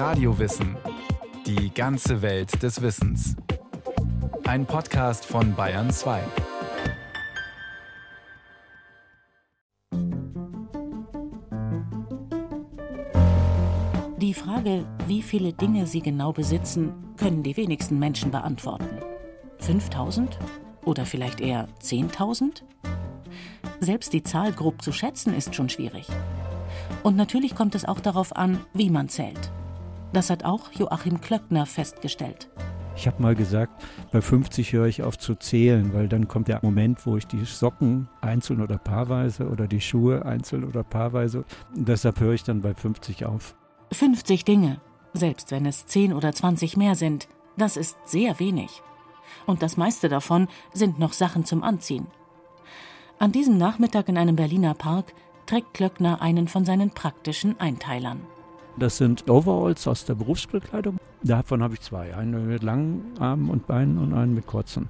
Radiowissen. Die ganze Welt des Wissens. Ein Podcast von Bayern 2. Die Frage, wie viele Dinge sie genau besitzen, können die wenigsten Menschen beantworten. 5000? Oder vielleicht eher 10.000? Selbst die Zahl grob zu schätzen ist schon schwierig. Und natürlich kommt es auch darauf an, wie man zählt. Das hat auch Joachim Klöckner festgestellt. Ich habe mal gesagt, bei 50 höre ich auf zu zählen, weil dann kommt der Moment, wo ich die Socken einzeln oder paarweise oder die Schuhe einzeln oder paarweise. Deshalb höre ich dann bei 50 auf. 50 Dinge, selbst wenn es 10 oder 20 mehr sind, das ist sehr wenig. Und das meiste davon sind noch Sachen zum Anziehen. An diesem Nachmittag in einem Berliner Park trägt Klöckner einen von seinen praktischen Einteilern. Das sind Overalls aus der Berufsbekleidung. Davon habe ich zwei. Einen mit langen Armen und Beinen und einen mit kurzen.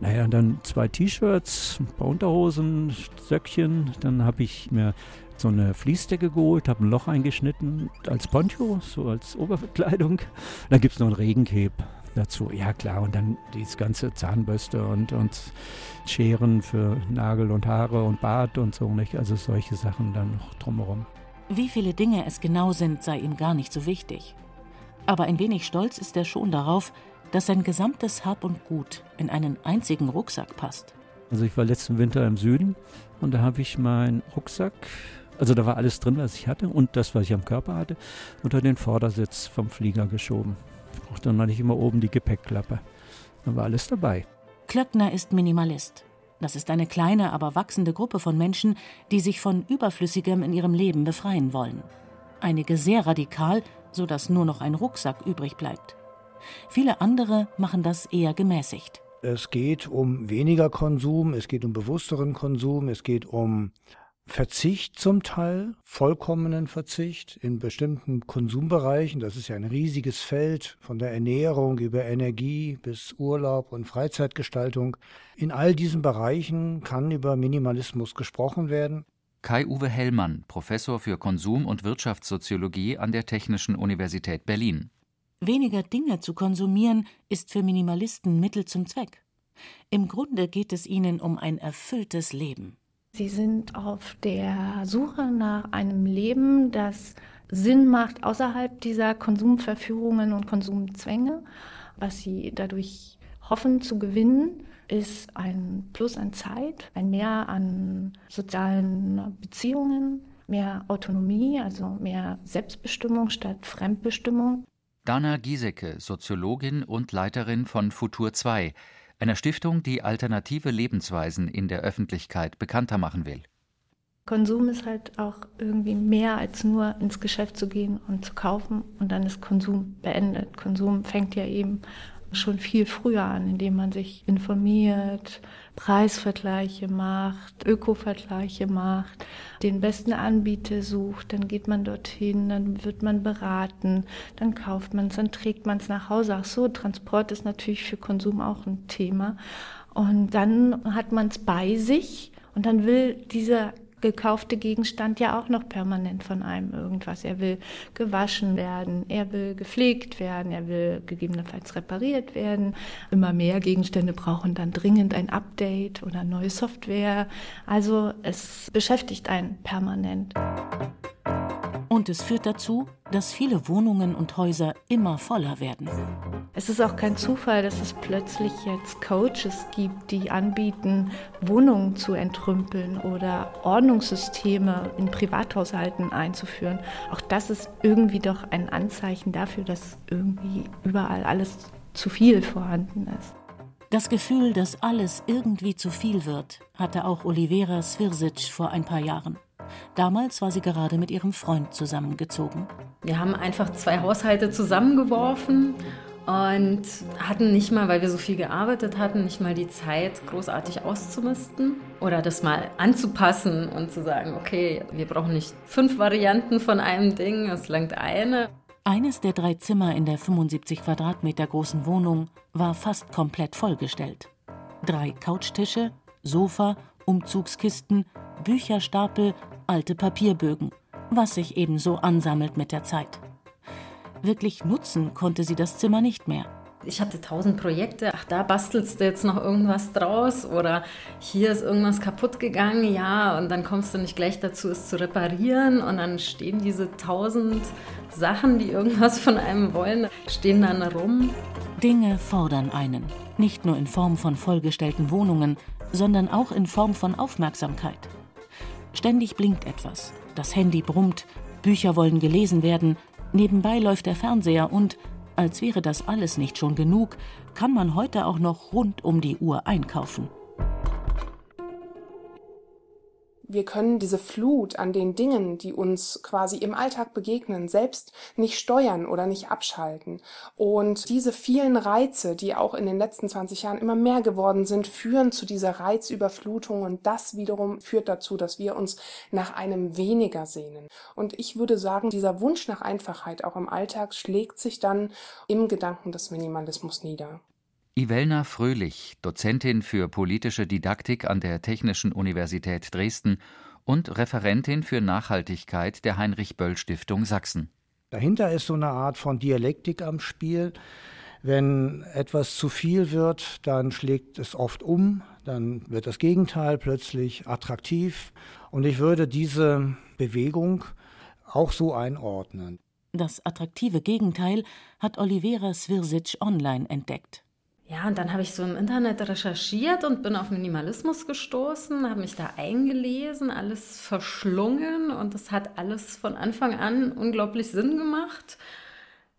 Naja, dann zwei T-Shirts, ein paar Unterhosen, Söckchen. Dann habe ich mir so eine Fließdecke geholt, habe ein Loch eingeschnitten als Poncho, so als Oberbekleidung. Dann gibt es noch ein Regencape dazu. Ja klar, und dann dieses ganze Zahnbürste und, und Scheren für Nagel und Haare und Bart und so, nicht? Also solche Sachen dann noch drumherum. Wie viele Dinge es genau sind, sei ihm gar nicht so wichtig. Aber ein wenig stolz ist er schon darauf, dass sein gesamtes Hab und Gut in einen einzigen Rucksack passt. Also ich war letzten Winter im Süden und da habe ich meinen Rucksack, also da war alles drin, was ich hatte und das, was ich am Körper hatte, unter den Vordersitz vom Flieger geschoben. Ich brauchte dann nicht immer oben die Gepäckklappe. Da war alles dabei. Klöckner ist Minimalist. Das ist eine kleine, aber wachsende Gruppe von Menschen, die sich von Überflüssigem in ihrem Leben befreien wollen. Einige sehr radikal, so dass nur noch ein Rucksack übrig bleibt. Viele andere machen das eher gemäßigt. Es geht um weniger Konsum, es geht um bewussteren Konsum, es geht um Verzicht zum Teil, vollkommenen Verzicht in bestimmten Konsumbereichen. Das ist ja ein riesiges Feld von der Ernährung über Energie bis Urlaub und Freizeitgestaltung. In all diesen Bereichen kann über Minimalismus gesprochen werden. Kai-Uwe Hellmann, Professor für Konsum- und Wirtschaftssoziologie an der Technischen Universität Berlin. Weniger Dinge zu konsumieren ist für Minimalisten Mittel zum Zweck. Im Grunde geht es ihnen um ein erfülltes Leben. Sie sind auf der Suche nach einem Leben, das Sinn macht außerhalb dieser Konsumverführungen und Konsumzwänge. Was sie dadurch hoffen zu gewinnen, ist ein Plus an Zeit, ein Mehr an sozialen Beziehungen, mehr Autonomie, also mehr Selbstbestimmung statt Fremdbestimmung. Dana Giesecke, Soziologin und Leiterin von Futur 2, einer Stiftung, die alternative Lebensweisen in der Öffentlichkeit bekannter machen will. Konsum ist halt auch irgendwie mehr als nur ins Geschäft zu gehen und zu kaufen und dann ist Konsum beendet. Konsum fängt ja eben schon viel früher an, indem man sich informiert, Preisvergleiche macht, Öko-Vergleiche macht, den besten Anbieter sucht, dann geht man dorthin, dann wird man beraten, dann kauft man es, dann trägt man es nach Hause. Ach so, Transport ist natürlich für Konsum auch ein Thema. Und dann hat man es bei sich und dann will dieser gekaufte Gegenstand ja auch noch permanent von einem irgendwas. Er will gewaschen werden, er will gepflegt werden, er will gegebenenfalls repariert werden. Immer mehr Gegenstände brauchen dann dringend ein Update oder neue Software. Also es beschäftigt einen permanent. Und es führt dazu, dass viele Wohnungen und Häuser immer voller werden. Es ist auch kein Zufall, dass es plötzlich jetzt Coaches gibt, die anbieten, Wohnungen zu entrümpeln oder Ordnungssysteme in Privathaushalten einzuführen. Auch das ist irgendwie doch ein Anzeichen dafür, dass irgendwie überall alles zu viel vorhanden ist. Das Gefühl, dass alles irgendwie zu viel wird, hatte auch Olivera Svirsic vor ein paar Jahren. Damals war sie gerade mit ihrem Freund zusammengezogen. Wir haben einfach zwei Haushalte zusammengeworfen und hatten nicht mal, weil wir so viel gearbeitet hatten, nicht mal die Zeit, großartig auszumisten oder das mal anzupassen und zu sagen, okay, wir brauchen nicht fünf Varianten von einem Ding, es langt eine. Eines der drei Zimmer in der 75 Quadratmeter großen Wohnung war fast komplett vollgestellt. Drei Couchtische, Sofa, Umzugskisten, Bücherstapel, alte Papierbögen, was sich ebenso ansammelt mit der Zeit. Wirklich nutzen konnte sie das Zimmer nicht mehr. Ich hatte tausend Projekte. Ach, da bastelst du jetzt noch irgendwas draus oder hier ist irgendwas kaputt gegangen. Ja, und dann kommst du nicht gleich dazu, es zu reparieren. Und dann stehen diese tausend Sachen, die irgendwas von einem wollen, stehen dann rum. Dinge fordern einen. Nicht nur in Form von vollgestellten Wohnungen, sondern auch in Form von Aufmerksamkeit. Ständig blinkt etwas. Das Handy brummt. Bücher wollen gelesen werden. Nebenbei läuft der Fernseher und als wäre das alles nicht schon genug, kann man heute auch noch rund um die Uhr einkaufen. Wir können diese Flut an den Dingen, die uns quasi im Alltag begegnen, selbst nicht steuern oder nicht abschalten. Und diese vielen Reize, die auch in den letzten 20 Jahren immer mehr geworden sind, führen zu dieser Reizüberflutung und das wiederum führt dazu, dass wir uns nach einem weniger sehnen. Und ich würde sagen, dieser Wunsch nach Einfachheit auch im Alltag schlägt sich dann im Gedanken des Minimalismus nieder. Ivelna Fröhlich, Dozentin für politische Didaktik an der Technischen Universität Dresden und Referentin für Nachhaltigkeit der Heinrich-Böll-Stiftung Sachsen. Dahinter ist so eine Art von Dialektik am Spiel. Wenn etwas zu viel wird, dann schlägt es oft um, dann wird das Gegenteil plötzlich attraktiv. Und ich würde diese Bewegung auch so einordnen. Das attraktive Gegenteil hat Olivera Svirsic online entdeckt. Ja, und dann habe ich so im Internet recherchiert und bin auf Minimalismus gestoßen, habe mich da eingelesen, alles verschlungen und das hat alles von Anfang an unglaublich Sinn gemacht,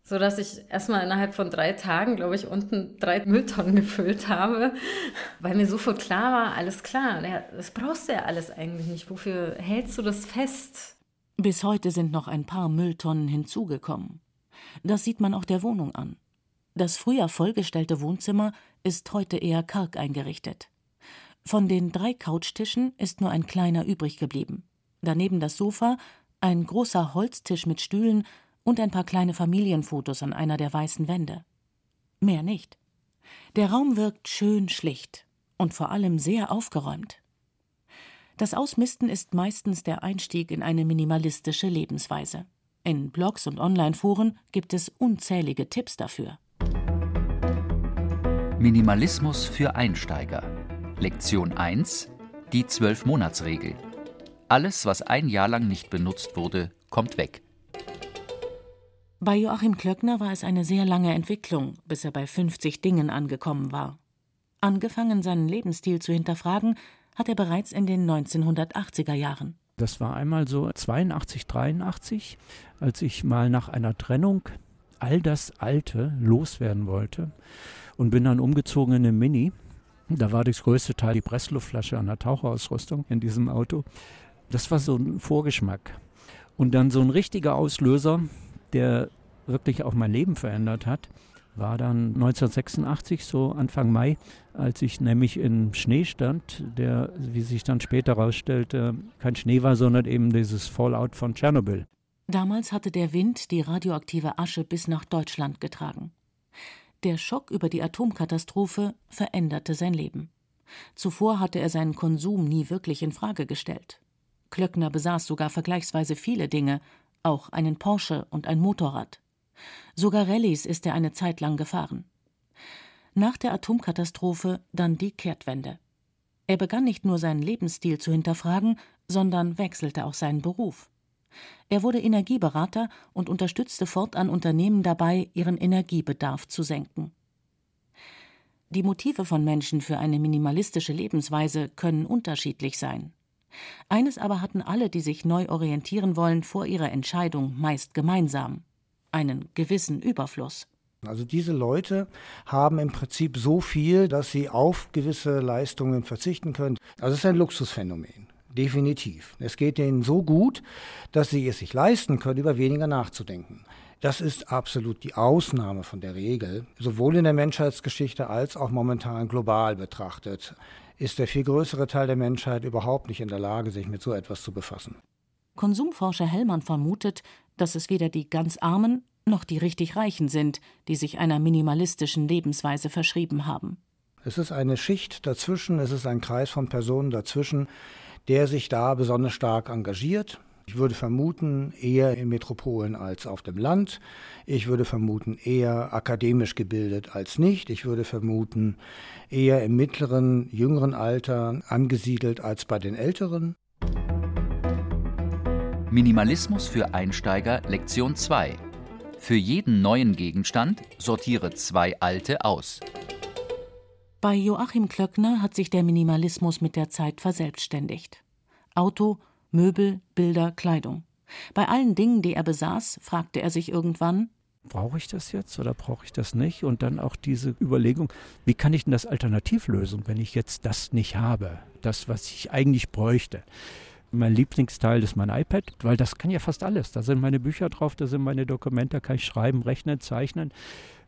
sodass ich erstmal innerhalb von drei Tagen, glaube ich, unten drei Mülltonnen gefüllt habe, weil mir sofort klar war, alles klar, das brauchst du ja alles eigentlich nicht. Wofür hältst du das fest? Bis heute sind noch ein paar Mülltonnen hinzugekommen. Das sieht man auch der Wohnung an. Das früher vollgestellte Wohnzimmer ist heute eher karg eingerichtet. Von den drei Couchtischen ist nur ein kleiner übrig geblieben. Daneben das Sofa, ein großer Holztisch mit Stühlen und ein paar kleine Familienfotos an einer der weißen Wände. Mehr nicht. Der Raum wirkt schön schlicht und vor allem sehr aufgeräumt. Das Ausmisten ist meistens der Einstieg in eine minimalistische Lebensweise. In Blogs und Online-Foren gibt es unzählige Tipps dafür. Minimalismus für Einsteiger. Lektion 1. Die Zwölf-Monats-Regel. Alles, was ein Jahr lang nicht benutzt wurde, kommt weg. Bei Joachim Klöckner war es eine sehr lange Entwicklung, bis er bei 50 Dingen angekommen war. Angefangen, seinen Lebensstil zu hinterfragen, hat er bereits in den 1980er Jahren. Das war einmal so 82, 83, als ich mal nach einer Trennung all das Alte loswerden wollte und bin dann umgezogen in eine Mini. Da war das größte Teil die Pressluftflasche an der Taucherausrüstung in diesem Auto. Das war so ein Vorgeschmack. Und dann so ein richtiger Auslöser, der wirklich auch mein Leben verändert hat, war dann 1986, so Anfang Mai, als ich nämlich im Schnee stand, der, wie sich dann später herausstellte, kein Schnee war, sondern eben dieses Fallout von Tschernobyl. Damals hatte der Wind die radioaktive Asche bis nach Deutschland getragen. Der Schock über die Atomkatastrophe veränderte sein Leben. Zuvor hatte er seinen Konsum nie wirklich in Frage gestellt. Klöckner besaß sogar vergleichsweise viele Dinge, auch einen Porsche und ein Motorrad. Sogar Rallyes ist er eine Zeit lang gefahren. Nach der Atomkatastrophe dann die Kehrtwende. Er begann nicht nur seinen Lebensstil zu hinterfragen, sondern wechselte auch seinen Beruf. Er wurde Energieberater und unterstützte fortan Unternehmen dabei, ihren Energiebedarf zu senken. Die Motive von Menschen für eine minimalistische Lebensweise können unterschiedlich sein. Eines aber hatten alle, die sich neu orientieren wollen, vor ihrer Entscheidung meist gemeinsam einen gewissen Überfluss. Also diese Leute haben im Prinzip so viel, dass sie auf gewisse Leistungen verzichten können. Also es ist ein Luxusphänomen. Definitiv. Es geht ihnen so gut, dass sie es sich leisten können, über weniger nachzudenken. Das ist absolut die Ausnahme von der Regel. Sowohl in der Menschheitsgeschichte als auch momentan global betrachtet ist der viel größere Teil der Menschheit überhaupt nicht in der Lage, sich mit so etwas zu befassen. Konsumforscher Hellmann vermutet, dass es weder die ganz Armen noch die richtig Reichen sind, die sich einer minimalistischen Lebensweise verschrieben haben. Es ist eine Schicht dazwischen, es ist ein Kreis von Personen dazwischen, der sich da besonders stark engagiert. Ich würde vermuten, eher in Metropolen als auf dem Land. Ich würde vermuten, eher akademisch gebildet als nicht. Ich würde vermuten, eher im mittleren, jüngeren Alter angesiedelt als bei den Älteren. Minimalismus für Einsteiger Lektion 2. Für jeden neuen Gegenstand sortiere zwei alte aus. Bei Joachim Klöckner hat sich der Minimalismus mit der Zeit verselbstständigt. Auto, Möbel, Bilder, Kleidung. Bei allen Dingen, die er besaß, fragte er sich irgendwann, brauche ich das jetzt oder brauche ich das nicht? Und dann auch diese Überlegung, wie kann ich denn das alternativ lösen, wenn ich jetzt das nicht habe, das, was ich eigentlich bräuchte. Mein Lieblingsteil ist mein iPad, weil das kann ja fast alles. Da sind meine Bücher drauf, da sind meine Dokumente, da kann ich schreiben, rechnen, zeichnen,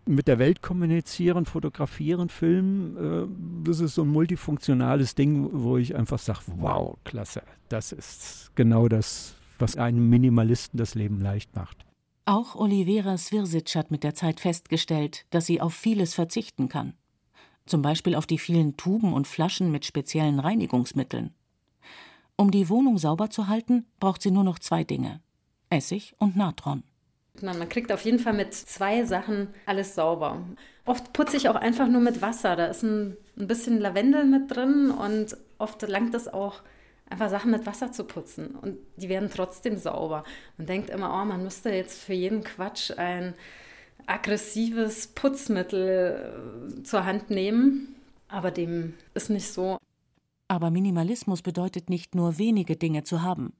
mit der Welt kommunizieren, fotografieren, filmen. Äh, das ist so ein multifunktionales Ding, wo ich einfach sage, wow, klasse, das ist genau das, was einem Minimalisten das Leben leicht macht. Auch Olivera Svirsic hat mit der Zeit festgestellt, dass sie auf vieles verzichten kann. Zum Beispiel auf die vielen Tuben und Flaschen mit speziellen Reinigungsmitteln. Um die Wohnung sauber zu halten, braucht sie nur noch zwei Dinge: Essig und Natron. Man kriegt auf jeden Fall mit zwei Sachen alles sauber. Oft putze ich auch einfach nur mit Wasser. Da ist ein, ein bisschen Lavendel mit drin und oft langt es auch, einfach Sachen mit Wasser zu putzen. Und die werden trotzdem sauber. Man denkt immer, oh, man müsste jetzt für jeden Quatsch ein aggressives Putzmittel äh, zur Hand nehmen. Aber dem ist nicht so. Aber Minimalismus bedeutet nicht nur wenige Dinge zu haben.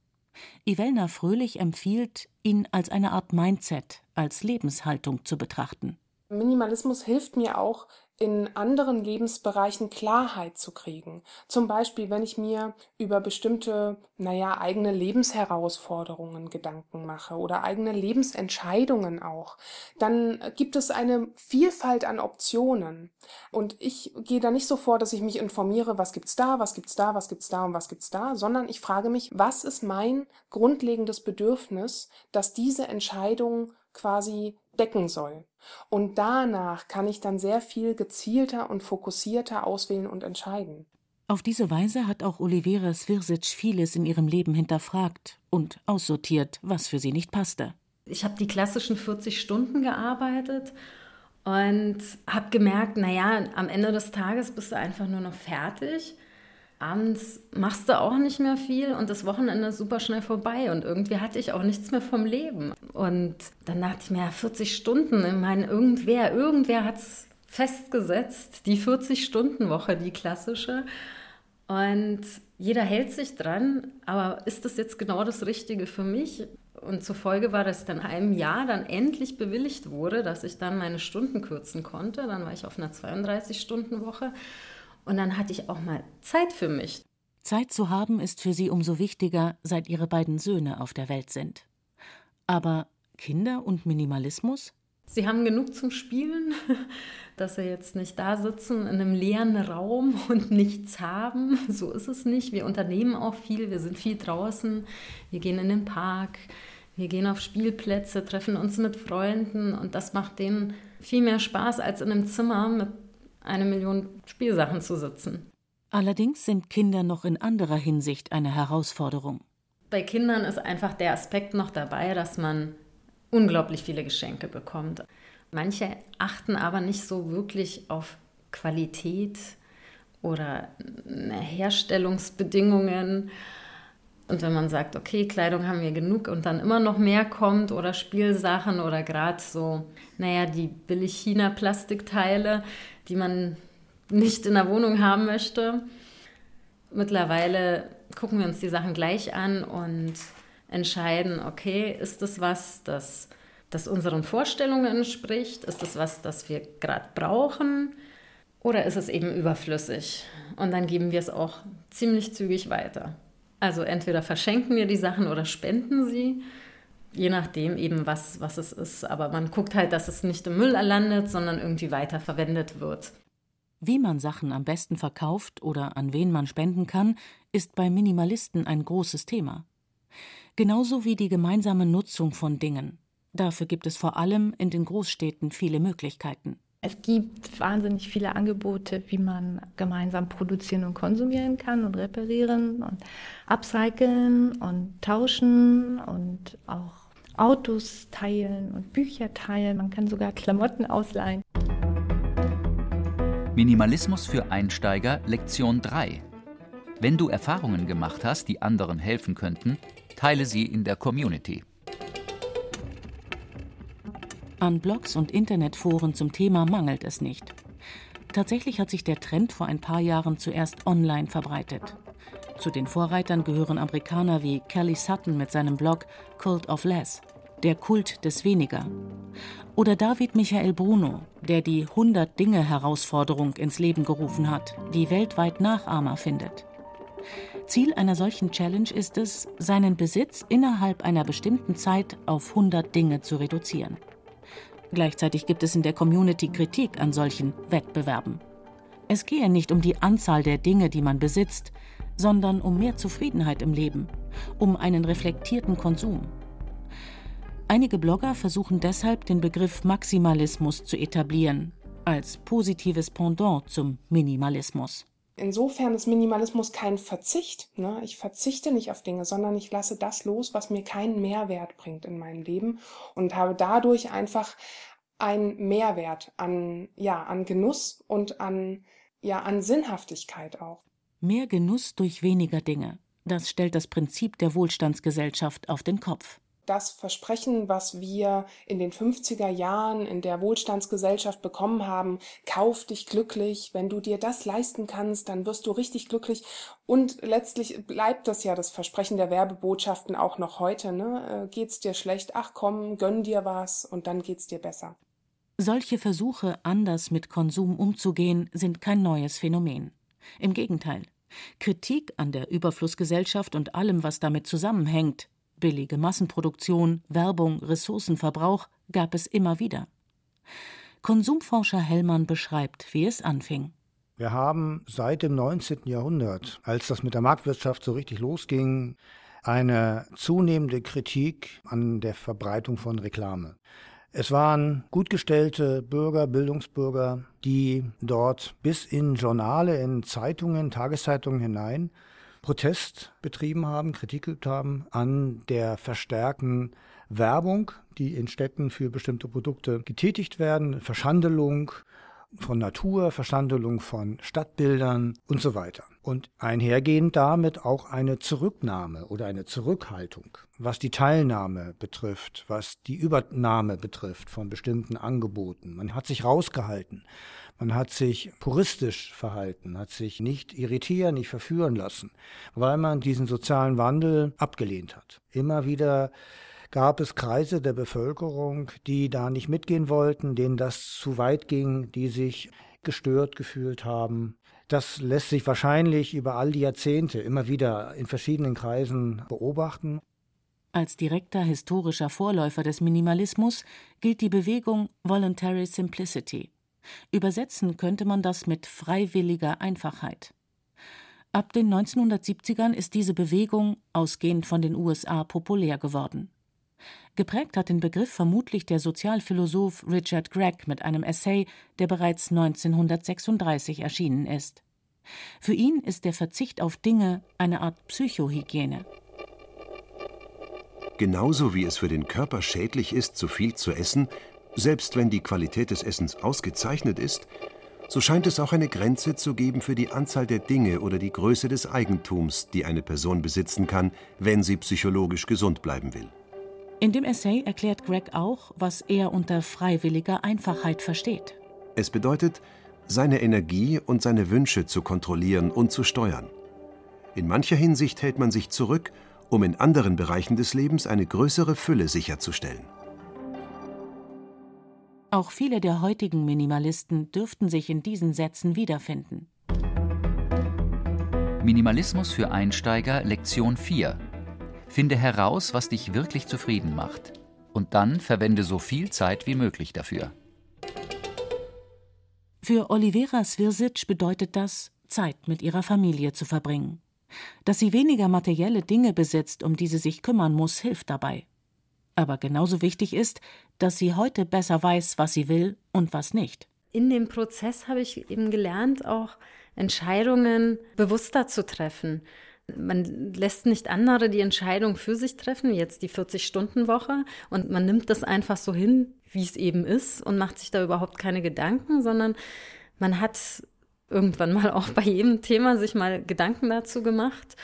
Ivelna Fröhlich empfiehlt, ihn als eine Art Mindset, als Lebenshaltung zu betrachten. Minimalismus hilft mir auch, in anderen Lebensbereichen Klarheit zu kriegen. Zum Beispiel, wenn ich mir über bestimmte, naja, eigene Lebensherausforderungen Gedanken mache oder eigene Lebensentscheidungen auch, dann gibt es eine Vielfalt an Optionen. Und ich gehe da nicht so vor, dass ich mich informiere, was gibt's da, was gibt's da, was gibt's da und was gibt's da, sondern ich frage mich, was ist mein grundlegendes Bedürfnis, dass diese Entscheidung quasi decken soll. Und danach kann ich dann sehr viel gezielter und fokussierter auswählen und entscheiden. Auf diese Weise hat auch Olivera Svirsic vieles in ihrem Leben hinterfragt und aussortiert, was für sie nicht passte. Ich habe die klassischen 40 Stunden gearbeitet und habe gemerkt, naja, am Ende des Tages bist du einfach nur noch fertig abends machst du auch nicht mehr viel und das Wochenende ist super schnell vorbei und irgendwie hatte ich auch nichts mehr vom Leben. Und dann dachte ich mir, 40 Stunden, ich meine, irgendwer, irgendwer hat es festgesetzt, die 40-Stunden-Woche, die klassische. Und jeder hält sich dran, aber ist das jetzt genau das Richtige für mich? Und zur Folge war, dass dann einem Jahr dann endlich bewilligt wurde, dass ich dann meine Stunden kürzen konnte. Dann war ich auf einer 32-Stunden-Woche. Und dann hatte ich auch mal Zeit für mich. Zeit zu haben ist für sie umso wichtiger, seit ihre beiden Söhne auf der Welt sind. Aber Kinder und Minimalismus? Sie haben genug zum Spielen, dass sie jetzt nicht da sitzen in einem leeren Raum und nichts haben. So ist es nicht. Wir unternehmen auch viel, wir sind viel draußen, wir gehen in den Park, wir gehen auf Spielplätze, treffen uns mit Freunden und das macht denen viel mehr Spaß, als in einem Zimmer mit eine Million Spielsachen zu sitzen. Allerdings sind Kinder noch in anderer Hinsicht eine Herausforderung. Bei Kindern ist einfach der Aspekt noch dabei, dass man unglaublich viele Geschenke bekommt. Manche achten aber nicht so wirklich auf Qualität oder Herstellungsbedingungen. Und wenn man sagt, okay, Kleidung haben wir genug und dann immer noch mehr kommt oder Spielsachen oder gerade so, naja, die billig China-Plastikteile, die man nicht in der Wohnung haben möchte. Mittlerweile gucken wir uns die Sachen gleich an und entscheiden, okay, ist das was, das, das unseren Vorstellungen entspricht? Ist das was, das wir gerade brauchen? Oder ist es eben überflüssig? Und dann geben wir es auch ziemlich zügig weiter. Also entweder verschenken wir die Sachen oder spenden sie je nachdem eben, was, was es ist. Aber man guckt halt, dass es nicht im Müll landet, sondern irgendwie weiterverwendet wird. Wie man Sachen am besten verkauft oder an wen man spenden kann, ist bei Minimalisten ein großes Thema. Genauso wie die gemeinsame Nutzung von Dingen. Dafür gibt es vor allem in den Großstädten viele Möglichkeiten. Es gibt wahnsinnig viele Angebote, wie man gemeinsam produzieren und konsumieren kann und reparieren und upcyclen und tauschen und auch Autos teilen und Bücher teilen. Man kann sogar Klamotten ausleihen. Minimalismus für Einsteiger Lektion 3. Wenn du Erfahrungen gemacht hast, die anderen helfen könnten, teile sie in der Community. An Blogs und Internetforen zum Thema mangelt es nicht. Tatsächlich hat sich der Trend vor ein paar Jahren zuerst online verbreitet. Zu den Vorreitern gehören Amerikaner wie Kelly Sutton mit seinem Blog Cult of Less, der Kult des Weniger. Oder David Michael Bruno, der die 100 Dinge Herausforderung ins Leben gerufen hat, die weltweit Nachahmer findet. Ziel einer solchen Challenge ist es, seinen Besitz innerhalb einer bestimmten Zeit auf 100 Dinge zu reduzieren. Gleichzeitig gibt es in der Community Kritik an solchen Wettbewerben. Es gehe nicht um die Anzahl der Dinge, die man besitzt, sondern um mehr Zufriedenheit im Leben, um einen reflektierten Konsum. Einige Blogger versuchen deshalb, den Begriff Maximalismus zu etablieren, als positives Pendant zum Minimalismus. Insofern ist Minimalismus kein Verzicht. Ne? Ich verzichte nicht auf Dinge, sondern ich lasse das los, was mir keinen Mehrwert bringt in meinem Leben und habe dadurch einfach einen Mehrwert an, ja, an Genuss und an, ja, an Sinnhaftigkeit auch. Mehr Genuss durch weniger Dinge. Das stellt das Prinzip der Wohlstandsgesellschaft auf den Kopf das Versprechen, was wir in den 50er Jahren in der Wohlstandsgesellschaft bekommen haben, kauf dich glücklich, wenn du dir das leisten kannst, dann wirst du richtig glücklich. Und letztlich bleibt das ja das Versprechen der Werbebotschaften auch noch heute. Ne? Äh, geht's dir schlecht? Ach komm, gönn dir was und dann geht's dir besser. Solche Versuche, anders mit Konsum umzugehen, sind kein neues Phänomen. Im Gegenteil. Kritik an der Überflussgesellschaft und allem, was damit zusammenhängt, billige Massenproduktion, Werbung, Ressourcenverbrauch gab es immer wieder. Konsumforscher Hellmann beschreibt, wie es anfing. Wir haben seit dem 19. Jahrhundert, als das mit der Marktwirtschaft so richtig losging, eine zunehmende Kritik an der Verbreitung von Reklame. Es waren gut gestellte Bürger, Bildungsbürger, die dort bis in Journale, in Zeitungen, Tageszeitungen hinein Protest betrieben haben, Kritik geübt haben an der verstärkten Werbung, die in Städten für bestimmte Produkte getätigt werden, Verschandelung von Natur, Verschandelung von Stadtbildern und so weiter. Und einhergehend damit auch eine Zurücknahme oder eine Zurückhaltung, was die Teilnahme betrifft, was die Übernahme betrifft von bestimmten Angeboten. Man hat sich rausgehalten. Man hat sich puristisch verhalten, hat sich nicht irritieren, nicht verführen lassen, weil man diesen sozialen Wandel abgelehnt hat. Immer wieder gab es Kreise der Bevölkerung, die da nicht mitgehen wollten, denen das zu weit ging, die sich gestört gefühlt haben. Das lässt sich wahrscheinlich über all die Jahrzehnte immer wieder in verschiedenen Kreisen beobachten. Als direkter historischer Vorläufer des Minimalismus gilt die Bewegung Voluntary Simplicity. Übersetzen könnte man das mit freiwilliger Einfachheit. Ab den 1970ern ist diese Bewegung, ausgehend von den USA, populär geworden. Geprägt hat den Begriff vermutlich der Sozialphilosoph Richard Gregg mit einem Essay, der bereits 1936 erschienen ist. Für ihn ist der Verzicht auf Dinge eine Art Psychohygiene. Genauso wie es für den Körper schädlich ist, zu viel zu essen, selbst wenn die Qualität des Essens ausgezeichnet ist, so scheint es auch eine Grenze zu geben für die Anzahl der Dinge oder die Größe des Eigentums, die eine Person besitzen kann, wenn sie psychologisch gesund bleiben will. In dem Essay erklärt Greg auch, was er unter freiwilliger Einfachheit versteht. Es bedeutet, seine Energie und seine Wünsche zu kontrollieren und zu steuern. In mancher Hinsicht hält man sich zurück, um in anderen Bereichen des Lebens eine größere Fülle sicherzustellen. Auch viele der heutigen Minimalisten dürften sich in diesen Sätzen wiederfinden. Minimalismus für Einsteiger Lektion 4. Finde heraus, was dich wirklich zufrieden macht. Und dann verwende so viel Zeit wie möglich dafür. Für Olivera Svirsic bedeutet das, Zeit mit ihrer Familie zu verbringen. Dass sie weniger materielle Dinge besitzt, um die sie sich kümmern muss, hilft dabei. Aber genauso wichtig ist, dass sie heute besser weiß, was sie will und was nicht. in dem Prozess habe ich eben gelernt, auch Entscheidungen bewusster zu treffen. Man lässt nicht andere die Entscheidung für sich treffen, jetzt die 40-Stunden-Woche, und man nimmt das einfach so hin, wie es eben ist und macht sich da überhaupt keine Gedanken, sondern man hat irgendwann mal auch bei jedem Thema sich mal Gedanken dazu gemacht.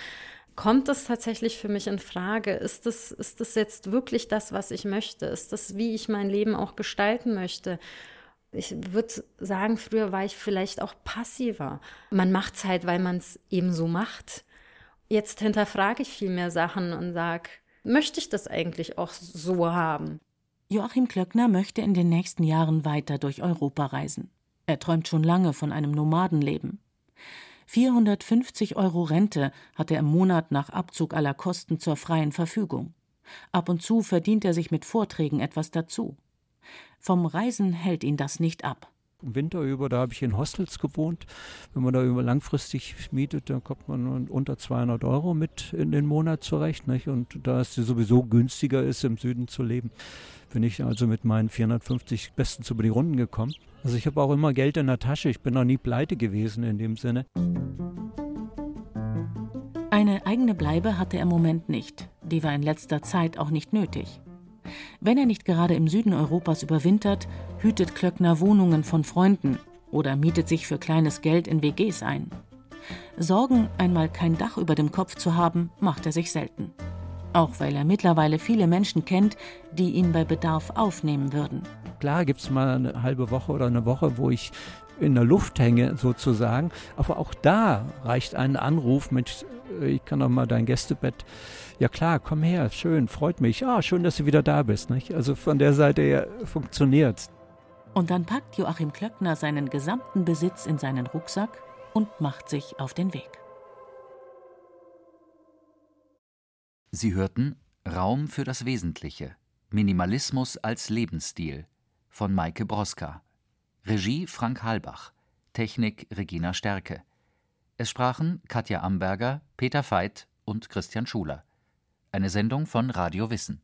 Kommt das tatsächlich für mich in Frage? Ist das, ist das jetzt wirklich das, was ich möchte? Ist das, wie ich mein Leben auch gestalten möchte? Ich würde sagen, früher war ich vielleicht auch passiver. Man macht es halt, weil man es eben so macht. Jetzt hinterfrage ich viel mehr Sachen und sage, möchte ich das eigentlich auch so haben? Joachim Klöckner möchte in den nächsten Jahren weiter durch Europa reisen. Er träumt schon lange von einem Nomadenleben. 450 Euro Rente hat er im Monat nach Abzug aller Kosten zur freien Verfügung. Ab und zu verdient er sich mit Vorträgen etwas dazu. Vom Reisen hält ihn das nicht ab. Im Winter über, da habe ich in Hostels gewohnt. Wenn man da über langfristig mietet, dann kommt man unter 200 Euro mit in den Monat zurecht. Nicht? Und da es sowieso günstiger ist, im Süden zu leben, bin ich also mit meinen 450 bestens über die Runden gekommen. Also ich habe auch immer Geld in der Tasche. Ich bin noch nie pleite gewesen in dem Sinne. Eine eigene Bleibe hatte er im Moment nicht. Die war in letzter Zeit auch nicht nötig. Wenn er nicht gerade im Süden Europas überwintert, hütet Klöckner Wohnungen von Freunden oder mietet sich für kleines Geld in WGs ein. Sorgen, einmal kein Dach über dem Kopf zu haben, macht er sich selten. Auch weil er mittlerweile viele Menschen kennt, die ihn bei Bedarf aufnehmen würden. Klar gibt es mal eine halbe Woche oder eine Woche, wo ich in der Luft hänge sozusagen. Aber auch da reicht ein Anruf mit, äh, ich kann doch mal dein Gästebett. Ja klar, komm her, schön, freut mich. Ah, schön, dass du wieder da bist. Nicht? Also von der Seite her funktioniert. Und dann packt Joachim Klöckner seinen gesamten Besitz in seinen Rucksack und macht sich auf den Weg. Sie hörten Raum für das Wesentliche. Minimalismus als Lebensstil von Maike Broska. Regie Frank Halbach. Technik Regina Stärke. Es sprachen Katja Amberger, Peter Veit und Christian Schuler. Eine Sendung von Radio Wissen.